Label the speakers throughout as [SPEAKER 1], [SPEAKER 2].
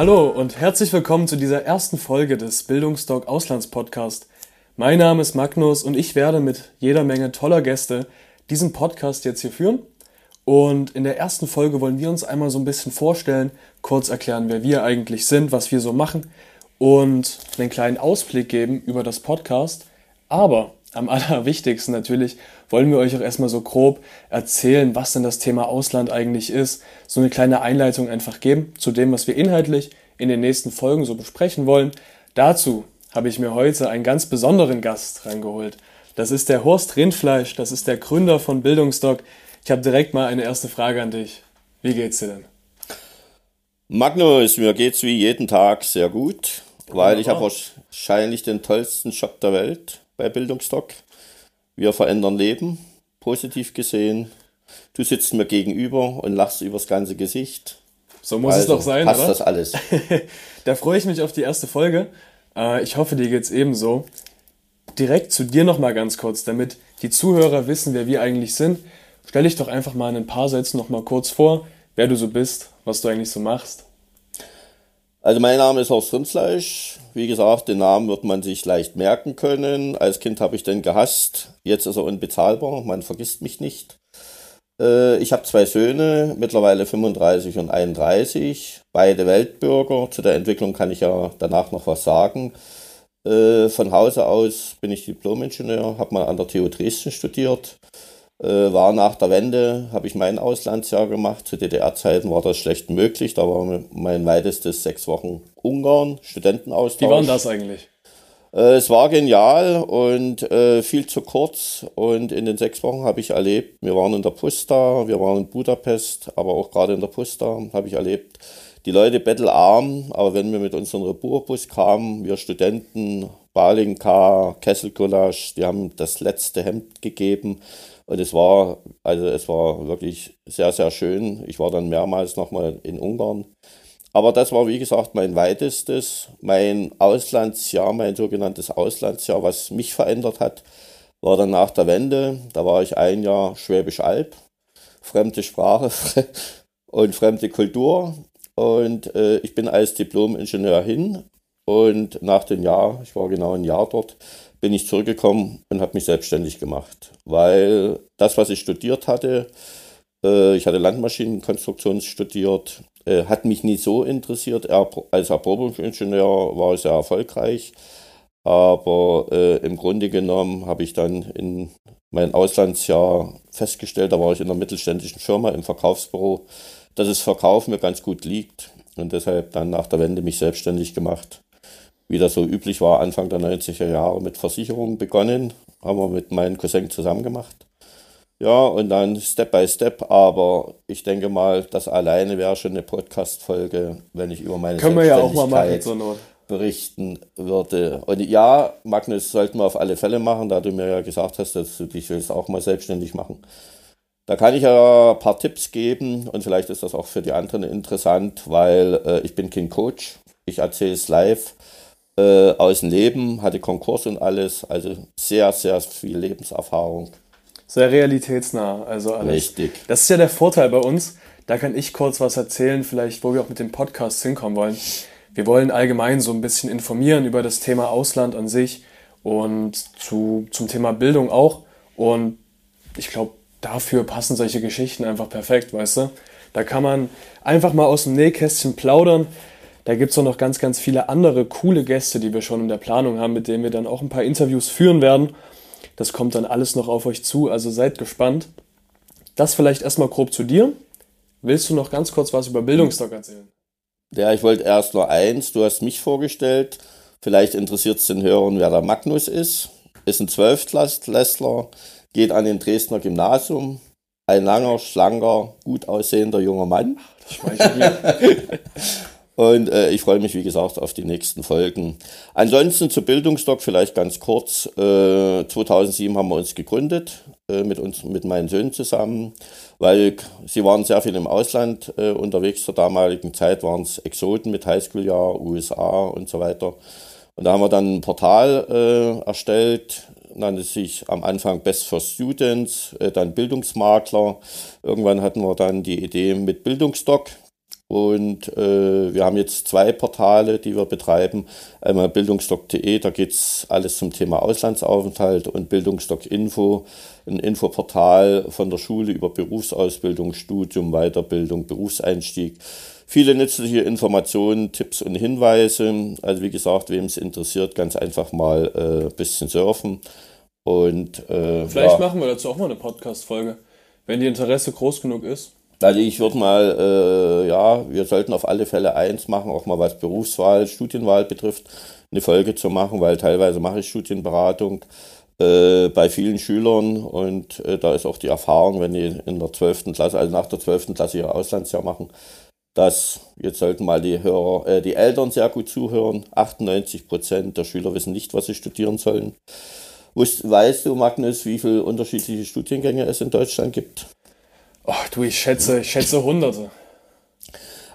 [SPEAKER 1] Hallo und herzlich willkommen zu dieser ersten Folge des Bildungsdoc Auslandspodcast. Mein Name ist Magnus und ich werde mit jeder Menge toller Gäste diesen Podcast jetzt hier führen. Und in der ersten Folge wollen wir uns einmal so ein bisschen vorstellen, kurz erklären, wer wir eigentlich sind, was wir so machen und einen kleinen Ausblick geben über das Podcast. Aber am allerwichtigsten natürlich wollen wir euch auch erstmal so grob erzählen, was denn das Thema Ausland eigentlich ist. So eine kleine Einleitung einfach geben zu dem, was wir inhaltlich in den nächsten Folgen so besprechen wollen. Dazu habe ich mir heute einen ganz besonderen Gast reingeholt. Das ist der Horst Rindfleisch, das ist der Gründer von Bildungsdoc. Ich habe direkt mal eine erste Frage an dich. Wie geht's dir denn?
[SPEAKER 2] Magnus, mir geht's wie jeden Tag sehr gut, weil ich habe wahrscheinlich den tollsten Job der Welt bei Bildungsdoc. Wir verändern Leben, positiv gesehen. Du sitzt mir gegenüber und lachst übers ganze Gesicht.
[SPEAKER 1] So muss also, es doch sein,
[SPEAKER 2] passt
[SPEAKER 1] oder?
[SPEAKER 2] das alles.
[SPEAKER 1] da freue ich mich auf die erste Folge. Äh, ich hoffe, dir geht's ebenso. Direkt zu dir nochmal ganz kurz, damit die Zuhörer wissen, wer wir eigentlich sind. Stell dich doch einfach mal in ein paar Sätzen nochmal kurz vor, wer du so bist, was du eigentlich so machst.
[SPEAKER 2] Also mein Name ist Horst Rindfleisch. Wie gesagt, den Namen wird man sich leicht merken können. Als Kind habe ich den gehasst. Jetzt ist er unbezahlbar. Man vergisst mich nicht. Äh, ich habe zwei Söhne, mittlerweile 35 und 31. Beide Weltbürger. Zu der Entwicklung kann ich ja danach noch was sagen. Äh, von Hause aus bin ich Diplom-Ingenieur, habe mal an der TU Dresden studiert äh, war nach der Wende, habe ich mein Auslandsjahr gemacht. Zu DDR-Zeiten war das schlecht möglich. Da war mein weitestes sechs Wochen Ungarn, Studentenaustausch.
[SPEAKER 1] Wie war das eigentlich?
[SPEAKER 2] Äh, es war genial und äh, viel zu kurz. Und in den sechs Wochen habe ich erlebt, wir waren in der Pusta, wir waren in Budapest, aber auch gerade in der Pusta habe ich erlebt, die Leute bettelarm, aber wenn wir mit unserem Reburbus kamen, wir Studenten, Balinka, Kesselgulasch, die haben das letzte Hemd gegeben und es war, also es war wirklich sehr, sehr schön. Ich war dann mehrmals nochmal in Ungarn. Aber das war, wie gesagt, mein weitestes, mein Auslandsjahr, mein sogenanntes Auslandsjahr, was mich verändert hat, war dann nach der Wende. Da war ich ein Jahr Schwäbisch Alb, fremde Sprache und fremde Kultur. Und äh, ich bin als Diplom-Ingenieur hin. Und nach dem Jahr, ich war genau ein Jahr dort, bin ich zurückgekommen und habe mich selbstständig gemacht. Weil das, was ich studiert hatte, äh, ich hatte Landmaschinenkonstruktion studiert, äh, hat mich nie so interessiert. Er, als Erprobungsingenieur war ich sehr erfolgreich. Aber äh, im Grunde genommen habe ich dann in mein Auslandsjahr festgestellt, da war ich in einer mittelständischen Firma im Verkaufsbüro, dass es Verkauf mir ganz gut liegt und deshalb dann nach der Wende mich selbstständig gemacht wie das so üblich war, Anfang der 90er Jahre mit Versicherungen begonnen. Haben wir mit meinem Cousin zusammen gemacht. Ja, und dann Step by Step, aber ich denke mal, das alleine wäre schon eine Podcast-Folge, wenn ich über meine
[SPEAKER 1] Können wir ja auch mal machen,
[SPEAKER 2] berichten würde. Und ja, Magnus, sollten wir auf alle Fälle machen, da du mir ja gesagt hast, dass du dich willst auch mal selbstständig machen. Da kann ich ja ein paar Tipps geben und vielleicht ist das auch für die anderen interessant, weil äh, ich bin kein Coach. Ich erzähle es live äh, aus dem Leben, hatte Konkurs und alles, also sehr, sehr viel Lebenserfahrung.
[SPEAKER 1] Sehr realitätsnah, also alles.
[SPEAKER 2] Richtig.
[SPEAKER 1] Das ist ja der Vorteil bei uns. Da kann ich kurz was erzählen, vielleicht, wo wir auch mit dem Podcast hinkommen wollen. Wir wollen allgemein so ein bisschen informieren über das Thema Ausland an sich und zu, zum Thema Bildung auch. Und ich glaube, dafür passen solche Geschichten einfach perfekt, weißt du? Da kann man einfach mal aus dem Nähkästchen plaudern. Da gibt es auch noch ganz, ganz viele andere coole Gäste, die wir schon in der Planung haben, mit denen wir dann auch ein paar Interviews führen werden. Das kommt dann alles noch auf euch zu, also seid gespannt. Das vielleicht erstmal grob zu dir. Willst du noch ganz kurz was über Bildungsdoc erzählen?
[SPEAKER 2] Ja, ich wollte erst nur eins. Du hast mich vorgestellt. Vielleicht interessiert es den Hörern, wer der Magnus ist. Ist ein Zwölftklässler, geht an den Dresdner Gymnasium. Ein langer, schlanker, gut aussehender junger Mann. Das Und äh, ich freue mich, wie gesagt, auf die nächsten Folgen. Ansonsten zu Bildungsdoc vielleicht ganz kurz. Äh, 2007 haben wir uns gegründet, äh, mit, uns, mit meinen Söhnen zusammen, weil sie waren sehr viel im Ausland äh, unterwegs. Zur damaligen Zeit waren es Exoten mit Highschool-Jahr, USA und so weiter. Und da haben wir dann ein Portal äh, erstellt, nannte sich am Anfang Best for Students, äh, dann Bildungsmakler. Irgendwann hatten wir dann die Idee mit Bildungsdoc. Und äh, wir haben jetzt zwei Portale, die wir betreiben. Einmal bildungsdoc.de, da geht es alles zum Thema Auslandsaufenthalt und Bildungsdoc Info, ein Infoportal von der Schule über Berufsausbildung, Studium, Weiterbildung, Berufseinstieg. Viele nützliche Informationen, Tipps und Hinweise. Also wie gesagt, wem es interessiert, ganz einfach mal ein äh, bisschen surfen. Und,
[SPEAKER 1] äh, Vielleicht ja. machen wir dazu auch mal eine Podcast-Folge, wenn die Interesse groß genug ist.
[SPEAKER 2] Also ich würde mal, äh, ja, wir sollten auf alle Fälle eins machen, auch mal was Berufswahl, Studienwahl betrifft, eine Folge zu machen, weil teilweise mache ich Studienberatung äh, bei vielen Schülern und äh, da ist auch die Erfahrung, wenn die in der 12. Klasse, also nach der 12. Klasse ihr Auslandsjahr machen, dass jetzt sollten mal die Hörer, äh, die Eltern sehr gut zuhören. 98 Prozent der Schüler wissen nicht, was sie studieren sollen. Weißt du, Magnus, wie viele unterschiedliche Studiengänge es in Deutschland gibt?
[SPEAKER 1] Ach du, ich schätze, ich schätze Hunderte.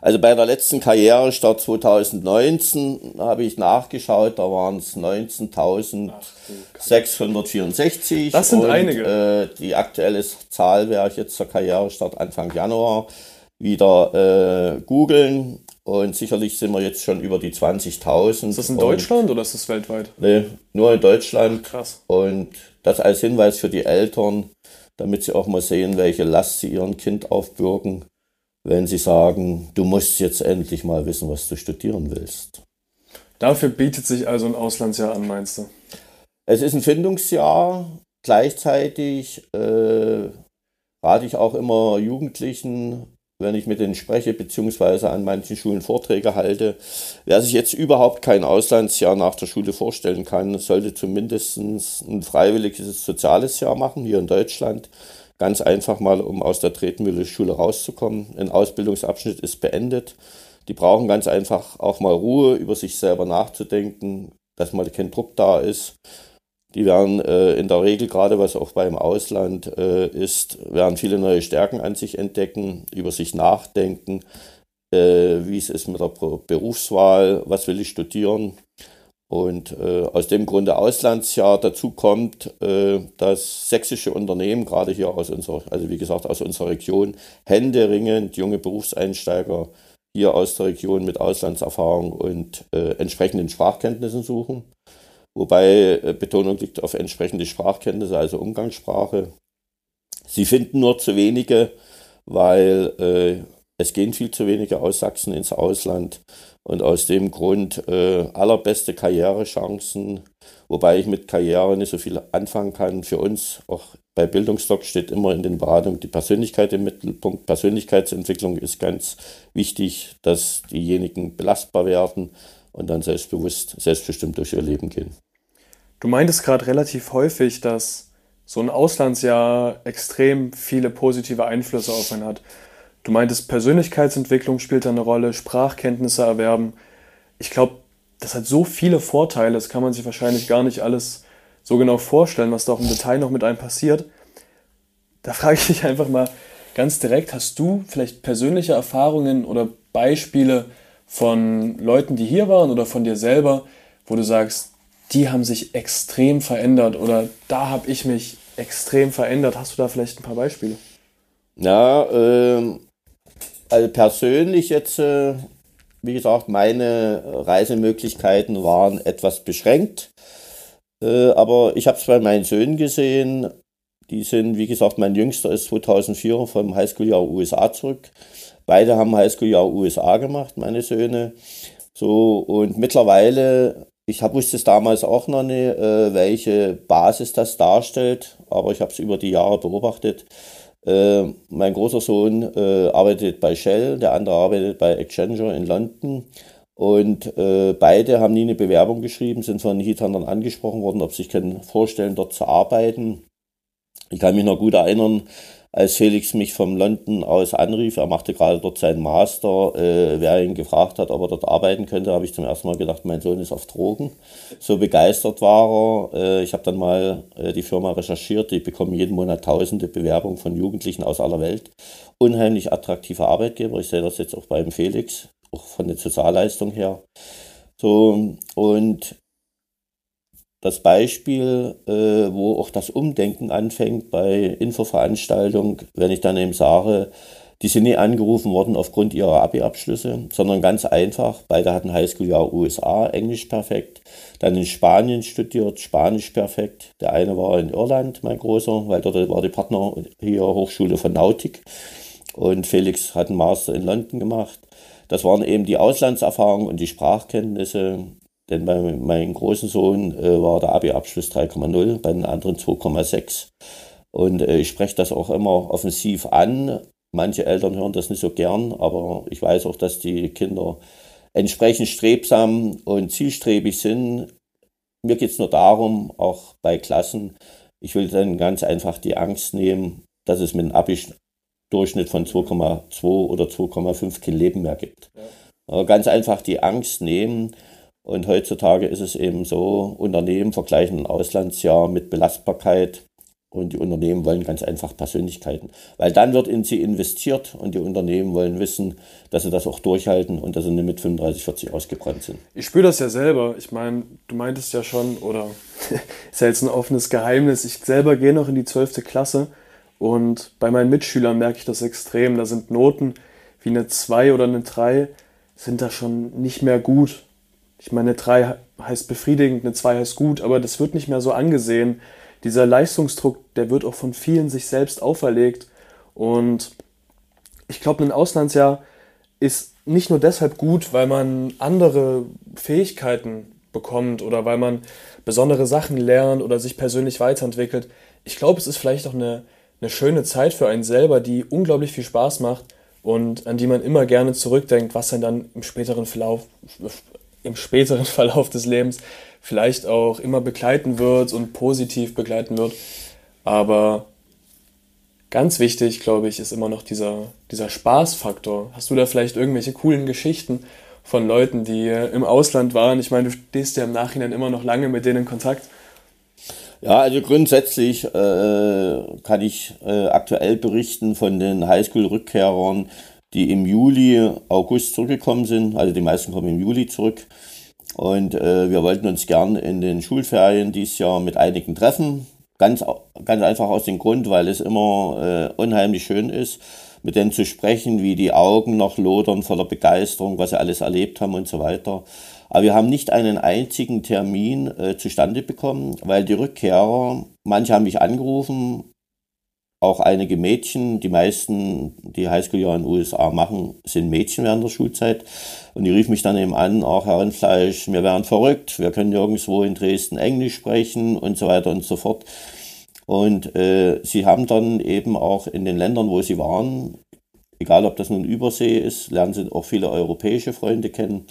[SPEAKER 2] Also bei der letzten Karrierestart 2019 habe ich nachgeschaut, da waren es 19.664.
[SPEAKER 1] Das sind
[SPEAKER 2] und,
[SPEAKER 1] einige.
[SPEAKER 2] Äh, die aktuelle Zahl wäre ich jetzt zur Karrierestart Anfang Januar wieder äh, googeln. Und sicherlich sind wir jetzt schon über die 20.000.
[SPEAKER 1] Ist das in Deutschland oder ist das weltweit?
[SPEAKER 2] Nee, nur in Deutschland.
[SPEAKER 1] Krass.
[SPEAKER 2] Und das als Hinweis für die Eltern, damit sie auch mal sehen, welche Last sie ihrem Kind aufbürgen, wenn sie sagen, du musst jetzt endlich mal wissen, was du studieren willst.
[SPEAKER 1] Dafür bietet sich also ein Auslandsjahr an, meinst du?
[SPEAKER 2] Es ist ein Findungsjahr. Gleichzeitig äh, rate ich auch immer Jugendlichen, wenn ich mit denen spreche, beziehungsweise an manchen Schulen Vorträge halte. Wer sich jetzt überhaupt kein Auslandsjahr nach der Schule vorstellen kann, sollte zumindest ein freiwilliges soziales Jahr machen, hier in Deutschland. Ganz einfach mal, um aus der Tretmühle-Schule rauszukommen. Ein Ausbildungsabschnitt ist beendet. Die brauchen ganz einfach auch mal Ruhe, über sich selber nachzudenken, dass mal kein Druck da ist. Die werden äh, in der Regel, gerade was auch beim Ausland äh, ist, werden viele neue Stärken an sich entdecken, über sich nachdenken, äh, wie es ist mit der Berufswahl, was will ich studieren. Und äh, aus dem Grunde Auslandsjahr dazu kommt, äh, dass sächsische Unternehmen, gerade hier aus unserer, also wie gesagt aus unserer Region, händeringend junge Berufseinsteiger hier aus der Region mit Auslandserfahrung und entsprechenden Sprachkenntnissen suchen wobei äh, Betonung liegt auf entsprechende Sprachkenntnisse, also Umgangssprache. Sie finden nur zu wenige, weil äh, es gehen viel zu wenige aus Sachsen ins Ausland und aus dem Grund äh, allerbeste Karrierechancen, wobei ich mit Karriere nicht so viel anfangen kann. Für uns, auch bei Bildungsdoc steht immer in den Beratungen die Persönlichkeit im Mittelpunkt. Persönlichkeitsentwicklung ist ganz wichtig, dass diejenigen belastbar werden und dann selbstbewusst, selbstbestimmt durch ihr Leben gehen.
[SPEAKER 1] Du meintest gerade relativ häufig, dass so ein Auslandsjahr extrem viele positive Einflüsse auf einen hat. Du meintest, Persönlichkeitsentwicklung spielt da eine Rolle, Sprachkenntnisse erwerben. Ich glaube, das hat so viele Vorteile, das kann man sich wahrscheinlich gar nicht alles so genau vorstellen, was da auch im Detail noch mit einem passiert. Da frage ich dich einfach mal ganz direkt, hast du vielleicht persönliche Erfahrungen oder Beispiele von Leuten, die hier waren oder von dir selber, wo du sagst, die haben sich extrem verändert oder da habe ich mich extrem verändert. Hast du da vielleicht ein paar Beispiele?
[SPEAKER 2] Ja, äh, also persönlich jetzt, äh, wie gesagt, meine Reisemöglichkeiten waren etwas beschränkt. Äh, aber ich habe es bei meinen Söhnen gesehen. Die sind, wie gesagt, mein jüngster ist 2004 vom Highschool-Jahr USA zurück. Beide haben Highschool-Jahr USA gemacht, meine Söhne. So, und mittlerweile ich hab, wusste es damals auch noch nicht, äh, welche Basis das darstellt, aber ich habe es über die Jahre beobachtet. Äh, mein großer Sohn äh, arbeitet bei Shell, der andere arbeitet bei Accenture in London. Und äh, beide haben nie eine Bewerbung geschrieben, sind von Heathuntern angesprochen worden, ob sie sich können vorstellen, dort zu arbeiten. Ich kann mich noch gut erinnern, als Felix mich vom London aus anrief, er machte gerade dort seinen Master, äh, wer ihn gefragt hat, ob er dort arbeiten könnte, habe ich zum ersten Mal gedacht, mein Sohn ist auf Drogen. So begeistert war er. Äh, ich habe dann mal äh, die Firma recherchiert, die bekommen jeden Monat tausende Bewerbungen von Jugendlichen aus aller Welt. Unheimlich attraktiver Arbeitgeber, ich sehe das jetzt auch beim Felix, auch von der Sozialleistung her. So, und das Beispiel, äh, wo auch das Umdenken anfängt bei Infoveranstaltungen, wenn ich dann eben sage, die sind nie angerufen worden aufgrund ihrer Abi-Abschlüsse, sondern ganz einfach, beide hatten Highschool-Jahr USA, Englisch perfekt, dann in Spanien studiert, Spanisch perfekt. Der eine war in Irland, mein Großer, weil dort war die Partner hier Hochschule von Nautik und Felix hat einen Master in London gemacht. Das waren eben die Auslandserfahrungen und die Sprachkenntnisse, denn bei meinem großen Sohn äh, war der Abi-Abschluss 3,0, bei den anderen 2,6. Und äh, ich spreche das auch immer offensiv an. Manche Eltern hören das nicht so gern, aber ich weiß auch, dass die Kinder entsprechend strebsam und zielstrebig sind. Mir geht es nur darum, auch bei Klassen, ich will dann ganz einfach die Angst nehmen, dass es mit einem Abi-Durchschnitt von 2,2 oder 2,5 kein Leben mehr gibt. Ja. Ganz einfach die Angst nehmen, und heutzutage ist es eben so, Unternehmen vergleichen ein Auslandsjahr mit Belastbarkeit und die Unternehmen wollen ganz einfach Persönlichkeiten. Weil dann wird in sie investiert und die Unternehmen wollen wissen, dass sie das auch durchhalten und dass sie nicht mit 35, 40 ausgebrannt sind.
[SPEAKER 1] Ich spüre das ja selber. Ich meine, du meintest ja schon, oder ist ja jetzt ein offenes Geheimnis, ich selber gehe noch in die 12. Klasse und bei meinen Mitschülern merke ich das extrem. Da sind Noten wie eine 2 oder eine 3 sind da schon nicht mehr gut. Ich meine, eine 3 heißt befriedigend, eine 2 heißt gut, aber das wird nicht mehr so angesehen. Dieser Leistungsdruck, der wird auch von vielen sich selbst auferlegt. Und ich glaube, ein Auslandsjahr ist nicht nur deshalb gut, weil man andere Fähigkeiten bekommt oder weil man besondere Sachen lernt oder sich persönlich weiterentwickelt. Ich glaube, es ist vielleicht auch eine, eine schöne Zeit für einen selber, die unglaublich viel Spaß macht und an die man immer gerne zurückdenkt, was einen dann im späteren Verlauf, im späteren Verlauf des Lebens vielleicht auch immer begleiten wird und positiv begleiten wird. Aber ganz wichtig, glaube ich, ist immer noch dieser, dieser Spaßfaktor. Hast du da vielleicht irgendwelche coolen Geschichten von Leuten, die im Ausland waren? Ich meine, du stehst ja im Nachhinein immer noch lange mit denen in Kontakt.
[SPEAKER 2] Ja, also grundsätzlich äh, kann ich äh, aktuell berichten von den Highschool-Rückkehrern, die im Juli, August zurückgekommen sind. Also die meisten kommen im Juli zurück. Und äh, wir wollten uns gern in den Schulferien dieses Jahr mit einigen treffen. Ganz, ganz einfach aus dem Grund, weil es immer äh, unheimlich schön ist, mit denen zu sprechen, wie die Augen noch lodern voller Begeisterung, was sie alles erlebt haben und so weiter. Aber wir haben nicht einen einzigen Termin äh, zustande bekommen, weil die Rückkehrer, manche haben mich angerufen, auch einige Mädchen. Die meisten, die Highschool-Jahre in den USA machen, sind Mädchen während der Schulzeit. Und die rief mich dann eben an, auch Herr Rindfleisch, wir wären verrückt, wir können nirgendwo in Dresden Englisch sprechen und so weiter und so fort. Und äh, sie haben dann eben auch in den Ländern, wo sie waren, egal ob das nun Übersee ist, lernen sie auch viele europäische Freunde kennen.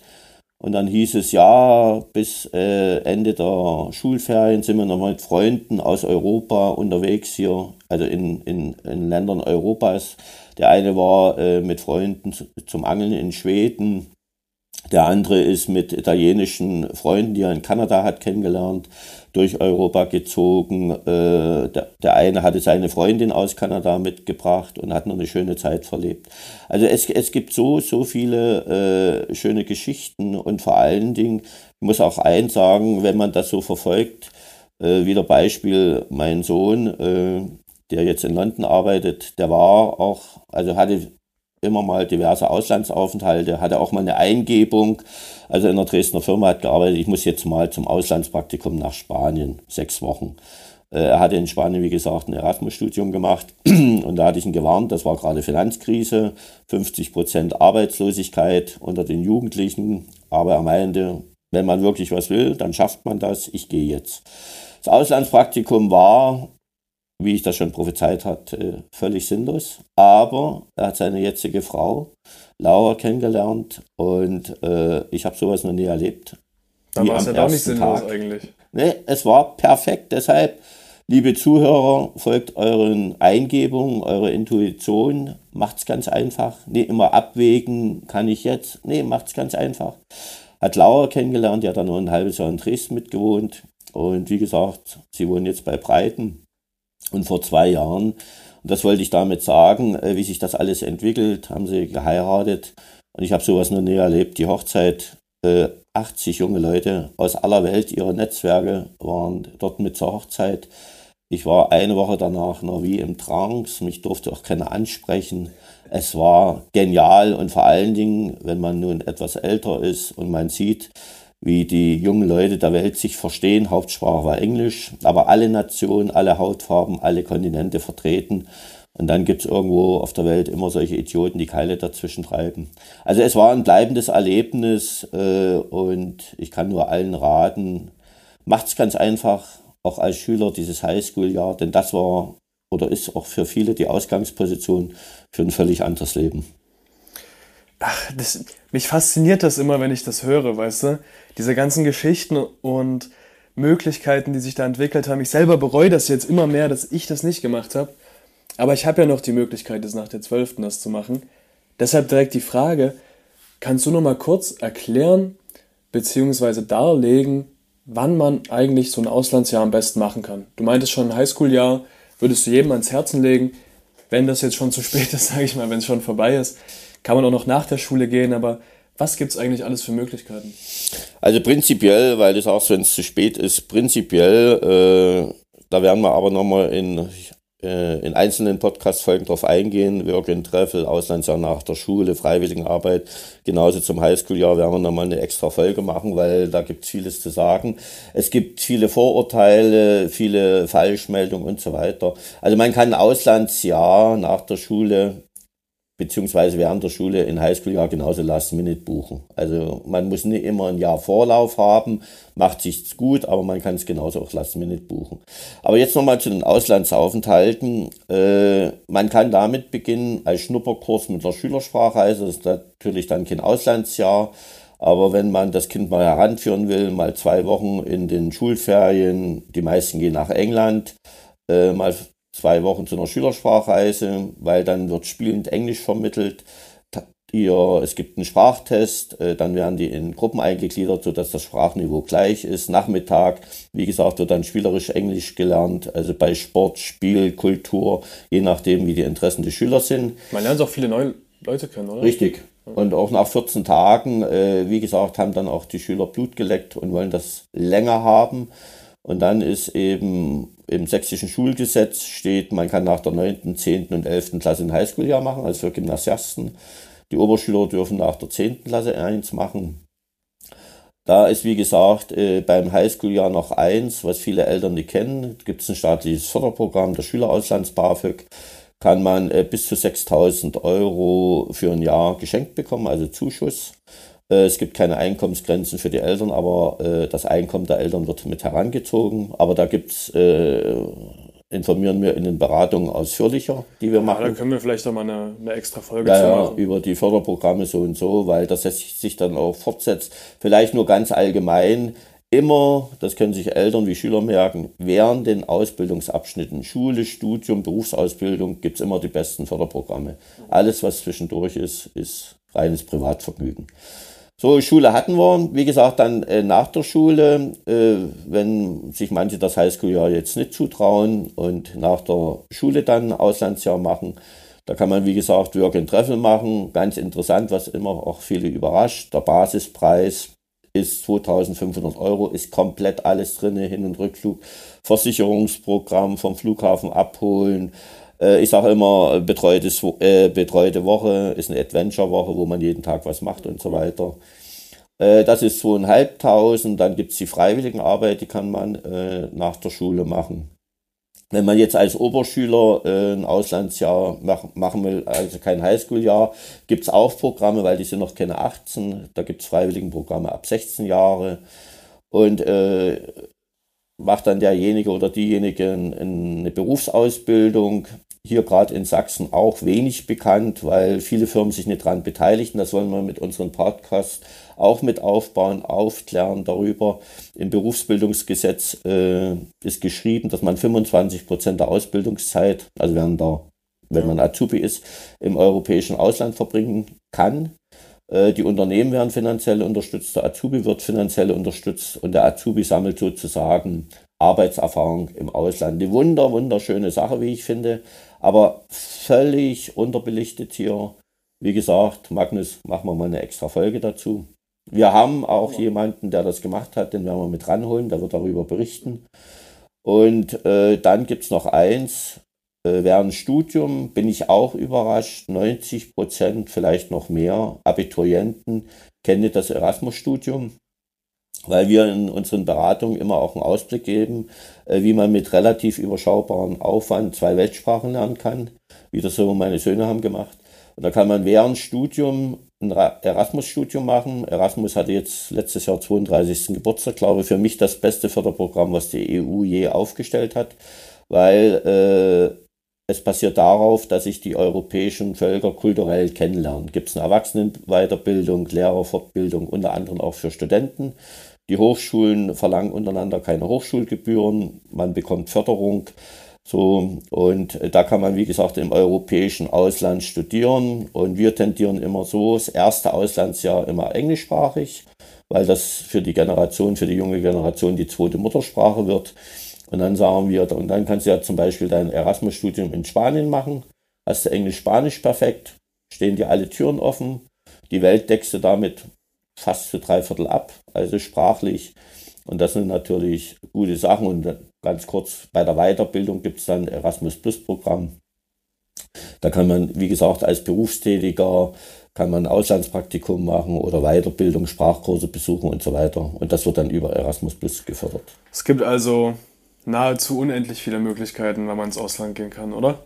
[SPEAKER 2] Und dann hieß es, ja, bis äh, Ende der Schulferien sind wir noch mit Freunden aus Europa unterwegs hier, also in, in, in Ländern Europas. Der eine war äh, mit Freunden zum Angeln in Schweden, der andere ist mit italienischen Freunden, die er in Kanada hat, kennengelernt, durch Europa gezogen. Äh, der, der eine hatte seine Freundin aus Kanada mitgebracht und hat noch eine schöne Zeit verlebt. Also es, es gibt so, so viele äh, schöne Geschichten und vor allen Dingen, ich muss auch eins sagen, wenn man das so verfolgt, äh, wieder Beispiel, mein Sohn, äh, der jetzt in London arbeitet, der war auch, also hatte immer mal diverse Auslandsaufenthalte, hatte auch mal eine Eingebung, also in einer Dresdner Firma hat gearbeitet, ich muss jetzt mal zum Auslandspraktikum nach Spanien, sechs Wochen. Äh, er hatte in Spanien, wie gesagt, ein Erasmus-Studium gemacht und da hatte ich ihn gewarnt, das war gerade Finanzkrise, 50 Prozent Arbeitslosigkeit unter den Jugendlichen, aber er meinte, wenn man wirklich was will, dann schafft man das, ich gehe jetzt. Das Auslandspraktikum war wie ich das schon prophezeit hatte, völlig sinnlos. Aber er hat seine jetzige Frau, Laura, kennengelernt und äh, ich habe sowas noch nie erlebt.
[SPEAKER 1] Dann war es ja doch nicht sinnlos Tag. eigentlich.
[SPEAKER 2] Nee, es war perfekt. Deshalb Liebe Zuhörer, folgt euren Eingebungen, eurer Intuition, macht's ganz einfach. Nicht immer abwägen, kann ich jetzt? Nee, macht's ganz einfach. Hat Laura kennengelernt, die hat dann nur ein halbes Jahr in Dresden mitgewohnt. Und wie gesagt, sie wohnen jetzt bei Breiten. Und vor zwei Jahren, und das wollte ich damit sagen, äh, wie sich das alles entwickelt, haben sie geheiratet. Und ich habe sowas noch nie erlebt. Die Hochzeit, 80 äh, junge Leute aus aller Welt, ihre Netzwerke waren dort mit zur Hochzeit. Ich war eine Woche danach noch wie im Trance, mich durfte auch keiner ansprechen. Es war genial und vor allen Dingen, wenn man nun etwas älter ist und man sieht, wie die jungen Leute der Welt sich verstehen. Hauptsprache war Englisch, aber alle Nationen, alle Hautfarben, alle Kontinente vertreten. Und dann gibt es irgendwo auf der Welt immer solche Idioten, die Keile dazwischen treiben. Also es war ein bleibendes Erlebnis äh, und ich kann nur allen raten, macht's ganz einfach, auch als Schüler dieses Highschool-Jahr, denn das war oder ist auch für viele die Ausgangsposition für ein völlig anderes Leben.
[SPEAKER 1] Ach, das, mich fasziniert das immer, wenn ich das höre, weißt du? Diese ganzen Geschichten und Möglichkeiten, die sich da entwickelt haben. Ich selber bereue das jetzt immer mehr, dass ich das nicht gemacht habe. Aber ich habe ja noch die Möglichkeit, das nach der 12. das zu machen. Deshalb direkt die Frage, kannst du noch mal kurz erklären bzw. darlegen, wann man eigentlich so ein Auslandsjahr am besten machen kann. Du meintest schon, ein Highschool-Jahr würdest du jedem ans Herzen legen. Wenn das jetzt schon zu spät ist, sage ich mal, wenn es schon vorbei ist, kann man auch noch nach der Schule gehen. Aber was gibt es eigentlich alles für Möglichkeiten?
[SPEAKER 2] Also prinzipiell, weil du sagst, wenn es zu spät ist, prinzipiell, äh, da werden wir aber nochmal in äh, in einzelnen Podcast-Folgen drauf eingehen. Work and Travel, Auslandsjahr nach der Schule, Freiwilligenarbeit. Genauso zum Highschool-Jahr werden wir nochmal eine extra Folge machen, weil da gibt es vieles zu sagen. Es gibt viele Vorurteile, viele Falschmeldungen und so weiter. Also man kann Auslandsjahr nach der Schule beziehungsweise während der Schule in Highschool-Jahr genauso Last-Minute buchen. Also man muss nicht immer ein Jahr Vorlauf haben, macht sich's gut, aber man kann es genauso auch Last-Minute buchen. Aber jetzt nochmal zu den Auslandsaufenthalten. Äh, man kann damit beginnen als Schnupperkurs mit der Schülersprachreise. Das ist natürlich dann kein Auslandsjahr. Aber wenn man das Kind mal heranführen will, mal zwei Wochen in den Schulferien, die meisten gehen nach England, äh, mal zwei Wochen zu einer Schülersprachreise, weil dann wird spielend Englisch vermittelt. Ihr, es gibt einen Sprachtest, äh, dann werden die in Gruppen eingegliedert, sodass das Sprachniveau gleich ist. Nachmittag, wie gesagt, wird dann spielerisch Englisch gelernt, also bei Sport, Spiel, Kultur, je nachdem, wie die Interessen des Schülers sind.
[SPEAKER 1] Man lernt auch viele neue Leute kennen, oder?
[SPEAKER 2] Richtig. Und auch nach 14 Tagen, äh, wie gesagt, haben dann auch die Schüler Blut geleckt und wollen das länger haben. Und dann ist eben im sächsischen Schulgesetz steht, man kann nach der 9., 10. und 11. Klasse ein Highschool-Jahr machen, also für Gymnasiasten. Die Oberschüler dürfen nach der 10. Klasse eins machen. Da ist, wie gesagt, äh, beim Highschool-Jahr noch eins, was viele Eltern nicht kennen. Gibt es ein staatliches Förderprogramm, der Schülerauslands BAföG. Kann man äh, bis zu 6000 Euro für ein Jahr geschenkt bekommen, also Zuschuss. Äh, es gibt keine Einkommensgrenzen für die Eltern, aber äh, das Einkommen der Eltern wird mit herangezogen. Aber da gibt es, äh, informieren wir in den Beratungen ausführlicher, die wir machen. Ja,
[SPEAKER 1] da können wir vielleicht auch mal eine, eine extra Folge
[SPEAKER 2] ja, zu machen. Über die Förderprogramme so und so, weil das sich dann auch fortsetzt. Vielleicht nur ganz allgemein. Immer, das können sich Eltern wie Schüler merken, während den Ausbildungsabschnitten, Schule, Studium, Berufsausbildung, gibt es immer die besten Förderprogramme. Alles, was zwischendurch ist, ist reines Privatvergnügen. So, Schule hatten wir. Wie gesagt, dann äh, nach der Schule, äh, wenn sich manche das Highschool-Jahr jetzt nicht zutrauen und nach der Schule dann Auslandsjahr machen, da kann man, wie gesagt, Work and Travel machen. Ganz interessant, was immer auch viele überrascht. Der Basispreis ist 2500 Euro, ist komplett alles drin, Hin- und Rückflug, Versicherungsprogramm vom Flughafen abholen, ich sage immer, betreutes, äh, betreute Woche ist eine Adventure-Woche, wo man jeden Tag was macht und so weiter. Äh, das ist zweieinhalbtausend. Dann gibt es die Freiwilligenarbeit, die kann man äh, nach der Schule machen. Wenn man jetzt als Oberschüler äh, ein Auslandsjahr mach, machen will, also kein Highschool-Jahr, gibt es auch Programme, weil die sind noch keine 18. Da gibt es Freiwilligenprogramme ab 16 Jahre. Und äh, macht dann derjenige oder diejenige eine Berufsausbildung hier gerade in Sachsen auch wenig bekannt, weil viele Firmen sich nicht daran beteiligen. Das wollen wir mit unserem Podcast auch mit aufbauen, aufklären darüber. Im Berufsbildungsgesetz äh, ist geschrieben, dass man 25 Prozent der Ausbildungszeit, also während der, wenn man Azubi ist, im europäischen Ausland verbringen kann. Äh, die Unternehmen werden finanziell unterstützt, der Azubi wird finanziell unterstützt und der Azubi sammelt sozusagen Arbeitserfahrung im Ausland. Eine wunder, wunderschöne Sache, wie ich finde, aber völlig unterbelichtet hier. Wie gesagt, Magnus, machen wir mal eine extra Folge dazu. Wir haben auch ja. jemanden, der das gemacht hat, den werden wir mit ranholen, der wird darüber berichten. Und äh, dann gibt es noch eins, äh, während Studium bin ich auch überrascht, 90 Prozent, vielleicht noch mehr Abiturienten kennen das Erasmus-Studium weil wir in unseren Beratungen immer auch einen Ausblick geben, äh, wie man mit relativ überschaubarem Aufwand zwei Weltsprachen lernen kann, wie das so meine Söhne haben gemacht. Und da kann man während Studium ein Erasmus-Studium machen. Erasmus hatte jetzt letztes Jahr 32. Geburtstag, glaube ich, für mich das beste Förderprogramm, was die EU je aufgestellt hat, weil äh, es basiert darauf, dass sich die europäischen Völker kulturell kennenlernen. Gibt es eine Erwachsenenweiterbildung, Lehrerfortbildung, unter anderem auch für Studenten. Die Hochschulen verlangen untereinander keine Hochschulgebühren, man bekommt Förderung. So, und da kann man, wie gesagt, im europäischen Ausland studieren. Und wir tendieren immer so, das erste Auslandsjahr immer englischsprachig, weil das für die Generation, für die junge Generation die zweite Muttersprache wird. Und dann sagen wir, und dann kannst du ja zum Beispiel dein Erasmus-Studium in Spanien machen. Hast du Englisch-Spanisch perfekt, stehen dir alle Türen offen. Die Welt deckst du damit fast zu drei Viertel ab, also sprachlich. Und das sind natürlich gute Sachen. Und ganz kurz, bei der Weiterbildung gibt es dann Erasmus Plus Programm. Da kann man, wie gesagt, als Berufstätiger kann man Auslandspraktikum machen oder Weiterbildung, Sprachkurse besuchen und so weiter. Und das wird dann über Erasmus Plus gefördert.
[SPEAKER 1] Es gibt also nahezu unendlich viele Möglichkeiten, wenn man ins Ausland gehen kann, oder?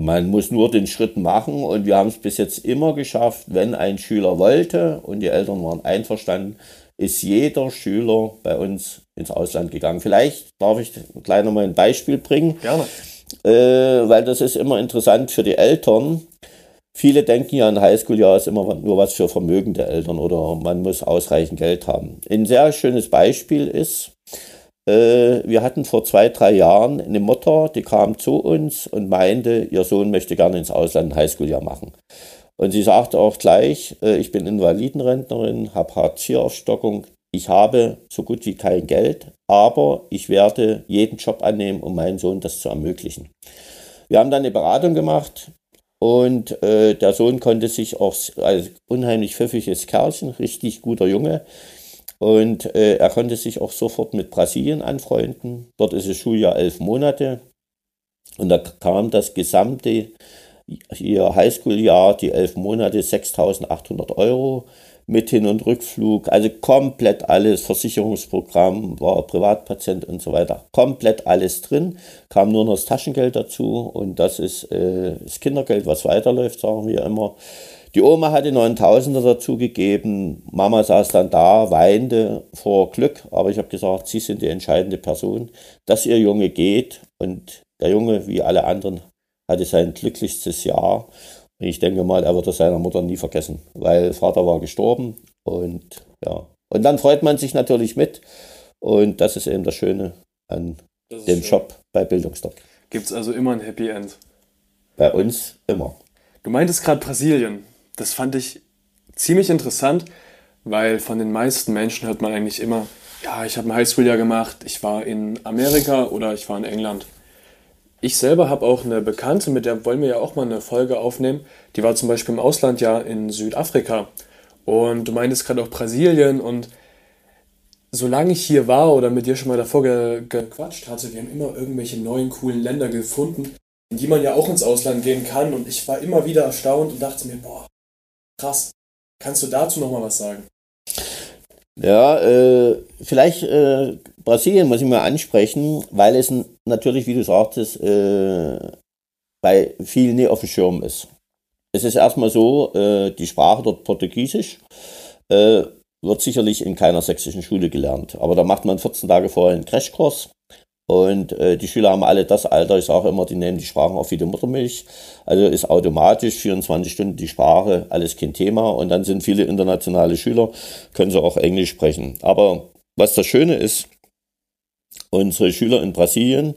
[SPEAKER 2] Man muss nur den Schritt machen und wir haben es bis jetzt immer geschafft, wenn ein Schüler wollte und die Eltern waren einverstanden, ist jeder Schüler bei uns ins Ausland gegangen. Vielleicht darf ich gleich nochmal ein Beispiel bringen.
[SPEAKER 1] Gerne.
[SPEAKER 2] Äh, weil das ist immer interessant für die Eltern. Viele denken ja, ein Highschool-Jahr ist immer nur was für vermögende Eltern oder man muss ausreichend Geld haben. Ein sehr schönes Beispiel ist, wir hatten vor zwei, drei Jahren eine Mutter, die kam zu uns und meinte, ihr Sohn möchte gerne ins Ausland ein Highschool-Jahr machen. Und sie sagte auch gleich, äh, ich bin Invalidenrentnerin, habe Hartz-IV-Aufstockung, ich habe so gut wie kein Geld, aber ich werde jeden Job annehmen, um meinen Sohn das zu ermöglichen. Wir haben dann eine Beratung gemacht und äh, der Sohn konnte sich auch als unheimlich pfiffiges Kerlchen, richtig guter Junge, und äh, er konnte sich auch sofort mit Brasilien anfreunden. Dort ist das Schuljahr elf Monate. Und da kam das gesamte Highschool-Jahr, die elf Monate, 6.800 Euro mit Hin- und Rückflug. Also komplett alles, Versicherungsprogramm, war Privatpatient und so weiter. Komplett alles drin. Kam nur noch das Taschengeld dazu und das ist äh, das Kindergeld, was weiterläuft, sagen wir immer. Die Oma hatte 9000er dazu gegeben. Mama saß dann da, weinte vor Glück. Aber ich habe gesagt, Sie sind die entscheidende Person, dass Ihr Junge geht. Und der Junge, wie alle anderen, hatte sein glücklichstes Jahr. Und ich denke mal, er wird es seiner Mutter nie vergessen, weil Vater war gestorben. Und ja, und dann freut man sich natürlich mit. Und das ist eben das Schöne an dem schön. Job bei Bildungsdoc.
[SPEAKER 1] Gibt es also immer ein Happy End?
[SPEAKER 2] Bei uns immer.
[SPEAKER 1] Du meintest gerade Brasilien das fand ich ziemlich interessant, weil von den meisten Menschen hört man eigentlich immer, ja, ich habe ein Highschool-Jahr gemacht, ich war in Amerika oder ich war in England. Ich selber habe auch eine Bekannte, mit der wollen wir ja auch mal eine Folge aufnehmen. Die war zum Beispiel im Ausland ja in Südafrika. Und du meintest gerade auch Brasilien. Und solange ich hier war oder mit dir schon mal davor ge gequatscht hatte, wir haben immer irgendwelche neuen, coolen Länder gefunden, in die man ja auch ins Ausland gehen kann. Und ich war immer wieder erstaunt und dachte mir, boah, Krass. Kannst du dazu noch mal was sagen?
[SPEAKER 2] Ja, äh, vielleicht äh, Brasilien muss ich mal ansprechen, weil es natürlich, wie du sagtest, äh, bei vielen nie auf dem Schirm ist. Es ist erstmal so, äh, die Sprache dort Portugiesisch äh, wird sicherlich in keiner sächsischen Schule gelernt. Aber da macht man 14 Tage vorher einen Crashkurs Und äh, die Schüler haben alle das Alter, ich sage immer, die nehmen die Sprachen auf wie die Muttermilch. Also ist automatisch 24 Stunden die Sprache, alles kein Thema. Und dann sind viele internationale Schüler, können sie auch Englisch sprechen. Aber was das Schöne ist, unsere Schüler in Brasilien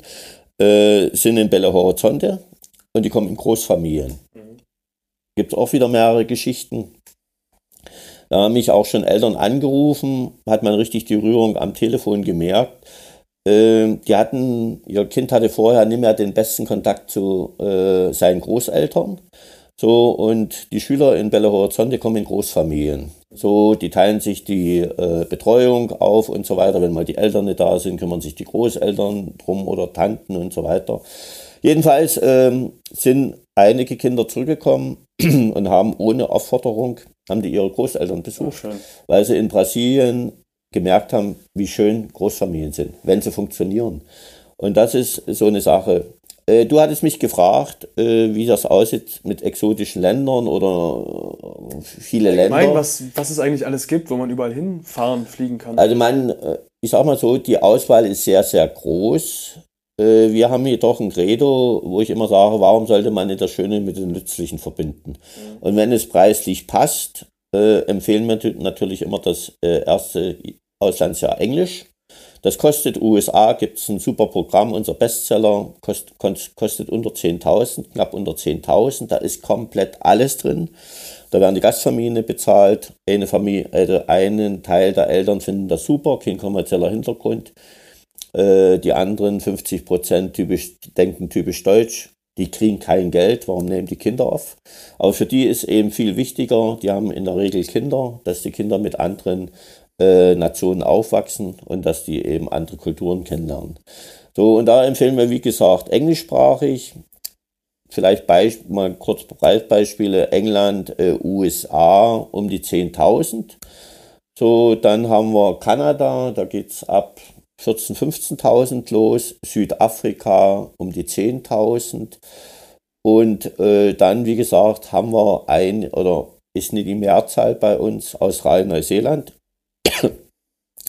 [SPEAKER 2] äh, sind in Belo Horizonte und die kommen in Großfamilien. Mhm. Gibt es auch wieder mehrere Geschichten. Da haben mich auch schon Eltern angerufen, hat man richtig die Rührung am Telefon gemerkt die hatten, ihr Kind hatte vorher nicht mehr den besten Kontakt zu äh, seinen Großeltern. So, und die Schüler in Belo Horizonte kommen in Großfamilien. So, die teilen sich die äh, Betreuung auf und so weiter. Wenn mal die Eltern nicht da sind, kümmern sich die Großeltern drum oder Tanten und so weiter. Jedenfalls ähm, sind einige Kinder zurückgekommen und haben ohne Aufforderung, haben die ihre Großeltern besucht, oh, weil sie in Brasilien gemerkt haben, wie schön Großfamilien sind, wenn sie funktionieren. Und das ist so eine Sache. Äh, du hattest mich gefragt, äh, wie das aussieht mit exotischen Ländern oder äh, viele Länder.
[SPEAKER 1] Mein, was, was es eigentlich alles gibt, wo man überall hinfahren, fliegen kann.
[SPEAKER 2] Also man, ich sag mal so, die Auswahl ist sehr, sehr groß. Wir haben jedoch ein Credo, wo ich immer sage, warum sollte man nicht das Schöne mit dem Nützlichen verbinden? Mhm. Und wenn es preislich passt, empfehlen wir natürlich immer das erste Auslandsjahr Englisch. Das kostet USA, gibt es ein super Programm, unser Bestseller kost, kostet unter 10.000, knapp unter 10.000, da ist komplett alles drin. Da werden die Gastfamilien bezahlt, eine Familie, äh, einen Teil der Eltern finden das super, kein kommerzieller Hintergrund. Äh, die anderen 50 Prozent typisch, denken typisch deutsch, die kriegen kein Geld, warum nehmen die Kinder auf? Aber für die ist eben viel wichtiger, die haben in der Regel Kinder, dass die Kinder mit anderen äh, Nationen aufwachsen und dass die eben andere Kulturen kennenlernen. So, und da empfehlen wir, wie gesagt, englischsprachig. Vielleicht Beisp mal kurz Beispiele: England, äh, USA um die 10.000. So, dann haben wir Kanada, da geht es ab 14.000, 15.000 los. Südafrika um die 10.000. Und äh, dann, wie gesagt, haben wir ein, oder ist nicht die Mehrzahl bei uns, Australien, Neuseeland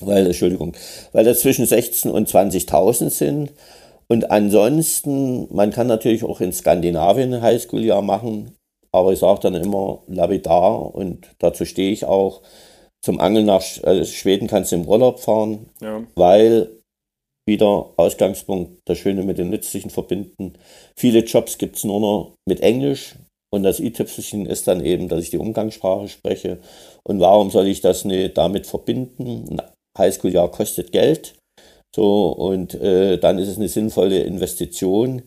[SPEAKER 2] weil, Entschuldigung, weil das zwischen 16 und 20.000 sind. Und ansonsten, man kann natürlich auch in Skandinavien ein Highschool-Jahr machen, aber ich sage dann immer lapidar und dazu stehe ich auch. Zum Angeln nach also Schweden kannst du im Urlaub fahren, ja. weil wieder Ausgangspunkt das Schöne mit dem Nützlichen verbinden. Viele Jobs gibt es nur noch mit Englisch und das i-Tüpfelchen ist dann eben, dass ich die Umgangssprache spreche. Und warum soll ich das nicht damit verbinden? Ein Highschool-Jahr kostet Geld. So, und äh, dann ist es eine sinnvolle Investition.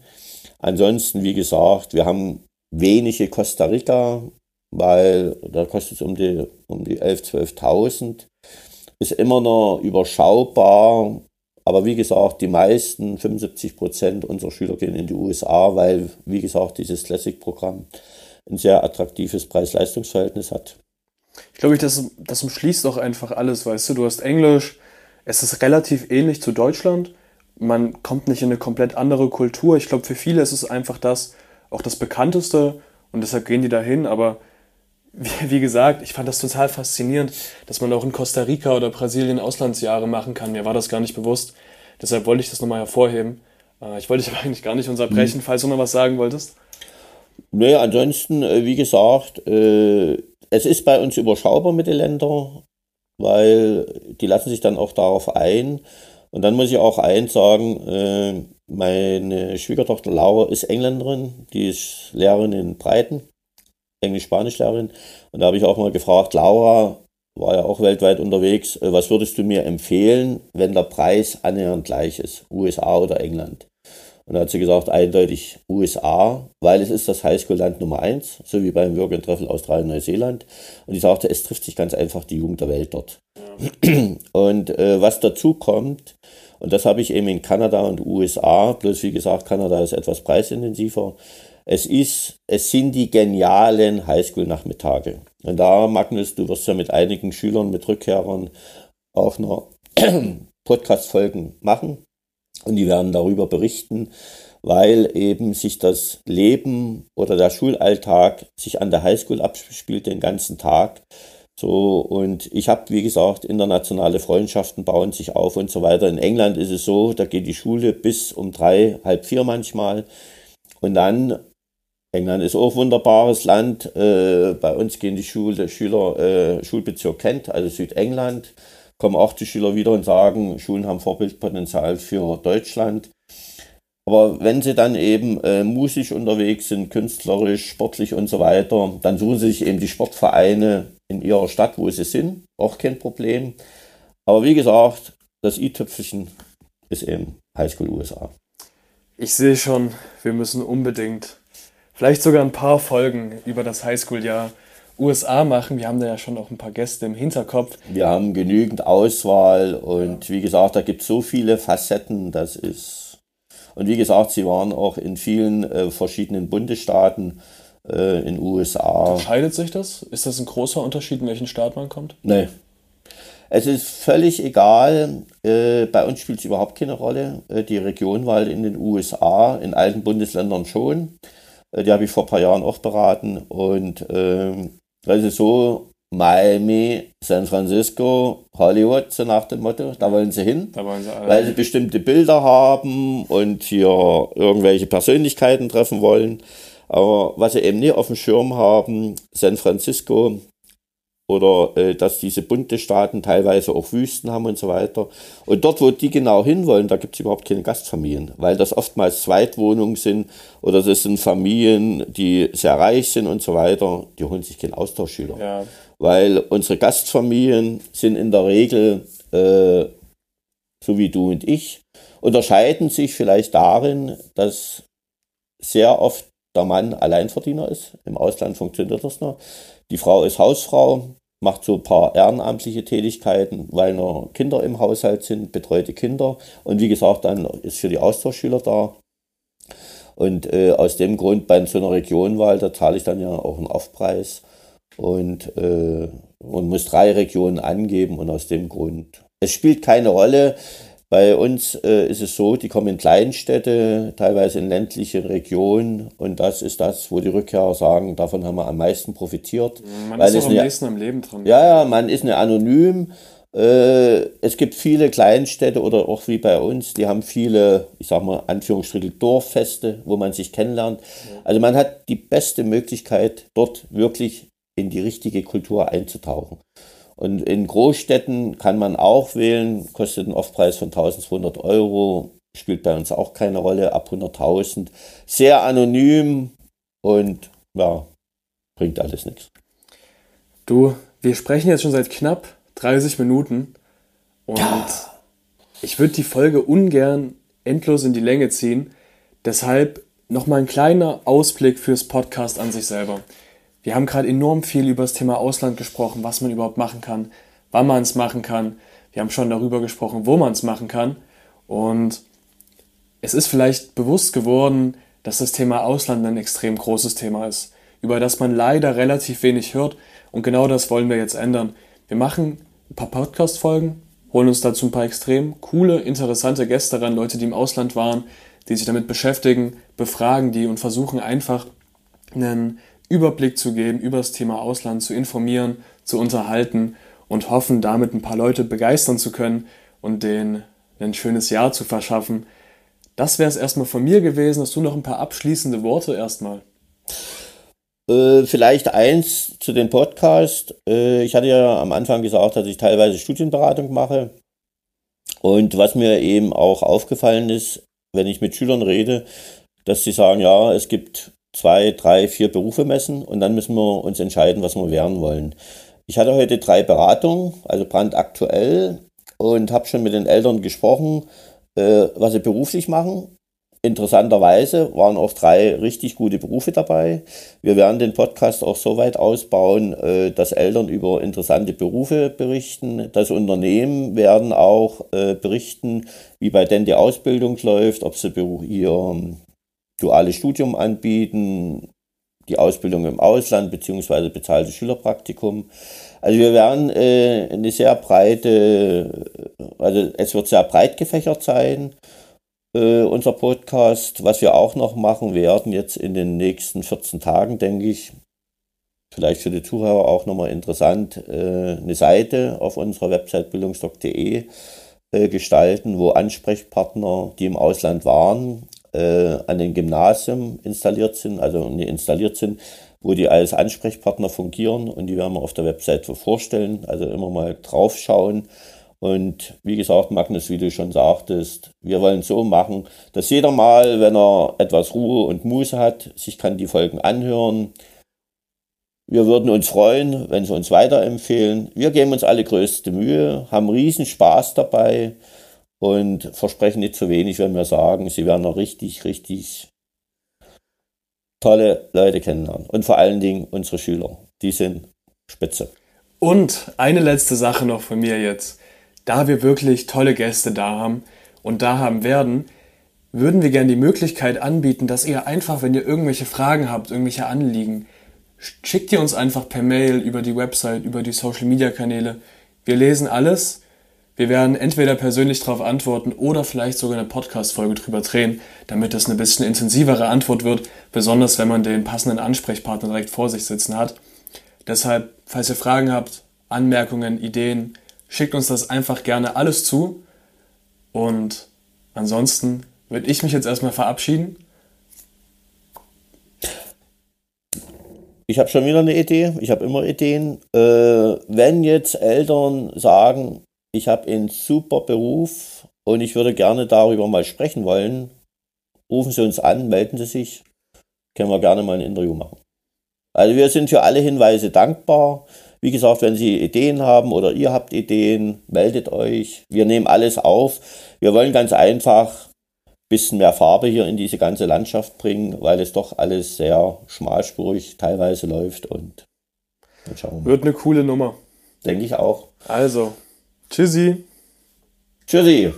[SPEAKER 2] Ansonsten, wie gesagt, wir haben wenige Costa Rica, weil da kostet es um die, um die 11.000, 12.000. Ist immer noch überschaubar, aber wie gesagt, die meisten, 75 Prozent unserer Schüler gehen in die USA, weil, wie gesagt, dieses Classic-Programm ein sehr attraktives Preis-Leistungs-Verhältnis hat.
[SPEAKER 1] Ich glaube, das, das umschließt auch einfach alles, weißt du, du hast Englisch, es ist relativ ähnlich zu Deutschland, man kommt nicht in eine komplett andere Kultur. Ich glaube, für viele ist es einfach das, auch das Bekannteste und deshalb gehen die dahin, aber wie, wie, gesagt, ich fand das total faszinierend, dass man auch in Costa Rica oder Brasilien Auslandsjahre machen kann. Mir war das gar nicht bewusst. Deshalb wollte ich das nochmal hervorheben. Äh, ich wollte dich aber eigentlich gar nicht unterbrechen, mhm. falls du noch was sagen wolltest.
[SPEAKER 2] Nee, ansonsten, äh, wie gesagt, äh, es ist bei uns überschaubar mit den Ländern, weil die lassen sich dann auch darauf ein. Und dann muss ich auch eins sagen, äh, meine Schwiegertochter Laura ist Engländerin, die ist Lehrerin in Breiten, Englisch-Spanisch-Lehrerin. Und da habe ich auch mal gefragt, Laura war ja auch weltweit unterwegs, was würdest du mir empfehlen, wenn der Preis annähernd gleich ist, USA oder England? Und da hat sie gesagt, eindeutig USA, weil es ist das Highschool-Land Nummer eins, so wie beim Work and Travel Australien, Neuseeland. Und ich sagte, es trifft sich ganz einfach die Jugend der Welt dort. Ja. Und äh, was dazu kommt, und das habe ich eben in Kanada und USA, bloß wie gesagt, Kanada ist etwas preisintensiver. Es ist, es sind die genialen Highschool-Nachmittage. Und da, Magnus, du wirst ja mit einigen Schülern, mit Rückkehrern auch noch Podcast-Folgen machen. Und die werden darüber berichten, weil eben sich das Leben oder der Schulalltag sich an der Highschool abspielt den ganzen Tag. So, und ich habe, wie gesagt, internationale Freundschaften bauen sich auf und so weiter. In England ist es so, da geht die Schule bis um drei, halb vier manchmal. Und dann, England ist auch ein wunderbares Land. Äh, bei uns gehen die Schule, Schüler, äh, Schulbezirk Kent, also Südengland, kommen auch die Schüler wieder und sagen, Schulen haben Vorbildpotenzial für Deutschland. Aber wenn sie dann eben äh, musisch unterwegs sind, künstlerisch, sportlich und so weiter, dann suchen sie sich eben die Sportvereine in ihrer Stadt, wo sie sind. Auch kein Problem. Aber wie gesagt, das i-Tüpfelchen ist eben Highschool USA.
[SPEAKER 1] Ich sehe schon, wir müssen unbedingt vielleicht sogar ein paar Folgen über das Highschool-Jahr USA machen. Wir haben da ja schon auch ein paar Gäste im Hinterkopf.
[SPEAKER 2] Wir haben genügend Auswahl und wie gesagt, da gibt es so viele Facetten, das ist und wie gesagt, sie waren auch in vielen äh, verschiedenen Bundesstaaten äh, in USA.
[SPEAKER 1] Unterscheidet sich das? Ist das ein großer Unterschied, in welchen Staat man kommt?
[SPEAKER 2] Nee. Es ist völlig egal. Äh, bei uns spielt es überhaupt keine Rolle. Äh, die Regionwahl in den USA, in alten Bundesländern schon. Äh, die habe ich vor ein paar Jahren auch beraten. Und ähm, ist so, Miami, San Francisco, Hollywood, so nach dem Motto. Da wollen sie hin, wollen sie weil sie bestimmte Bilder haben und hier irgendwelche Persönlichkeiten treffen wollen. Aber was sie eben nie auf dem Schirm haben, San Francisco oder äh, dass diese Bundesstaaten teilweise auch Wüsten haben und so weiter. Und dort, wo die genau hinwollen, da gibt es überhaupt keine Gastfamilien, weil das oftmals Zweitwohnungen sind oder das sind Familien, die sehr reich sind und so weiter. Die holen sich keinen Austauschschüler. Ja weil unsere Gastfamilien sind in der Regel, äh, so wie du und ich, unterscheiden sich vielleicht darin, dass sehr oft der Mann Alleinverdiener ist. Im Ausland funktioniert das noch. Die Frau ist Hausfrau, macht so ein paar ehrenamtliche Tätigkeiten, weil noch Kinder im Haushalt sind, betreute Kinder. Und wie gesagt, dann ist für die Austauschschüler da. Und äh, aus dem Grund bei so einer Regionwahl, da zahle ich dann ja auch einen Aufpreis und, äh, und muss drei Regionen angeben und aus dem Grund. Es spielt keine Rolle. Bei uns äh, ist es so, die kommen in Kleinstädte, teilweise in ländliche Regionen und das ist das, wo die Rückkehrer sagen, davon haben wir am meisten profitiert.
[SPEAKER 1] Man ist auch am nächsten am Leben dran.
[SPEAKER 2] Ja, ja, man ist eine anonym. Äh, es gibt viele Kleinstädte oder auch wie bei uns, die haben viele, ich sag mal, Anführungsstriche Dorffeste, wo man sich kennenlernt. Also man hat die beste Möglichkeit, dort wirklich in die richtige Kultur einzutauchen. Und in Großstädten kann man auch wählen, kostet einen Aufpreis von 1200 Euro, spielt bei uns auch keine Rolle, ab 100.000. Sehr anonym und ja, bringt alles nichts.
[SPEAKER 1] Du, wir sprechen jetzt schon seit knapp 30 Minuten und ja. ich würde die Folge ungern endlos in die Länge ziehen. Deshalb nochmal ein kleiner Ausblick fürs Podcast an sich selber. Wir haben gerade enorm viel über das Thema Ausland gesprochen, was man überhaupt machen kann, wann man es machen kann. Wir haben schon darüber gesprochen, wo man es machen kann. Und es ist vielleicht bewusst geworden, dass das Thema Ausland ein extrem großes Thema ist, über das man leider relativ wenig hört. Und genau das wollen wir jetzt ändern. Wir machen ein paar Podcast-Folgen, holen uns dazu ein paar extrem coole, interessante Gäste ran, Leute, die im Ausland waren, die sich damit beschäftigen, befragen die und versuchen einfach einen Überblick zu geben über das Thema Ausland, zu informieren, zu unterhalten und hoffen, damit ein paar Leute begeistern zu können und denen ein schönes Jahr zu verschaffen. Das wäre es erstmal von mir gewesen. Hast du noch ein paar abschließende Worte erstmal?
[SPEAKER 2] Äh, vielleicht eins zu dem Podcast. Äh, ich hatte ja am Anfang gesagt, dass ich teilweise Studienberatung mache. Und was mir eben auch aufgefallen ist, wenn ich mit Schülern rede, dass sie sagen, ja, es gibt zwei, drei, vier Berufe messen und dann müssen wir uns entscheiden, was wir werden wollen. Ich hatte heute drei Beratungen, also brandaktuell, und habe schon mit den Eltern gesprochen, äh, was sie beruflich machen. Interessanterweise waren auch drei richtig gute Berufe dabei. Wir werden den Podcast auch so weit ausbauen, äh, dass Eltern über interessante Berufe berichten. Das Unternehmen werden auch äh, berichten, wie bei denen die Ausbildung läuft, ob sie ihr duales Studium anbieten, die Ausbildung im Ausland beziehungsweise bezahltes Schülerpraktikum. Also wir werden äh, eine sehr breite, also es wird sehr breit gefächert sein, äh, unser Podcast. Was wir auch noch machen werden jetzt in den nächsten 14 Tagen, denke ich, vielleicht für die Zuhörer auch nochmal interessant, äh, eine Seite auf unserer Website bildungsdoc.de äh, gestalten, wo Ansprechpartner, die im Ausland waren, äh, an den Gymnasien installiert sind, also nicht installiert sind, wo die als Ansprechpartner fungieren und die werden wir auf der Website vorstellen, also immer mal draufschauen. Und wie gesagt, Magnus, wie du schon sagtest, wir wollen so machen, dass jeder mal, wenn er etwas Ruhe und Muße hat, sich kann die Folgen anhören. Wir würden uns freuen, wenn Sie uns weiterempfehlen. Wir geben uns alle größte Mühe, haben riesen Spaß dabei und versprechen nicht zu wenig, wenn wir sagen, Sie werden noch richtig, richtig tolle Leute kennenlernen. Und vor allen Dingen unsere Schüler. Die sind spitze.
[SPEAKER 1] Und eine letzte Sache noch von mir jetzt. Da wir wirklich tolle Gäste da haben und da haben werden, würden wir gerne die Möglichkeit anbieten, dass ihr einfach, wenn ihr irgendwelche Fragen habt, irgendwelche Anliegen, schickt ihr uns einfach per Mail über die Website, über die Social Media Kanäle. Wir lesen alles wir werden entweder persönlich darauf antworten oder vielleicht sogar eine Podcast-Folge drüber drehen, damit das eine bisschen intensivere Antwort wird, besonders wenn man den passenden Ansprechpartner direkt vor sich sitzen hat. Deshalb, falls ihr Fragen habt, Anmerkungen, Ideen, schickt uns das einfach gerne alles zu. Und ansonsten würde ich mich jetzt erstmal verabschieden.
[SPEAKER 2] Ich habe schon wieder eine Idee. Ich habe immer Ideen. Äh, wenn jetzt Eltern sagen, ich habe einen super Beruf und ich würde gerne darüber mal sprechen wollen. Rufen Sie uns an, melden Sie sich, können wir gerne mal ein Interview machen. Also wir sind für alle Hinweise dankbar. Wie gesagt, wenn Sie Ideen haben oder ihr habt Ideen, meldet euch. Wir nehmen alles auf. Wir wollen ganz einfach ein bisschen mehr Farbe hier in diese ganze Landschaft bringen, weil es doch alles sehr schmalspurig teilweise läuft und
[SPEAKER 1] Wird eine coole Nummer.
[SPEAKER 2] Denke ich auch.
[SPEAKER 1] Also, Tschüssi.
[SPEAKER 2] Tschüssi.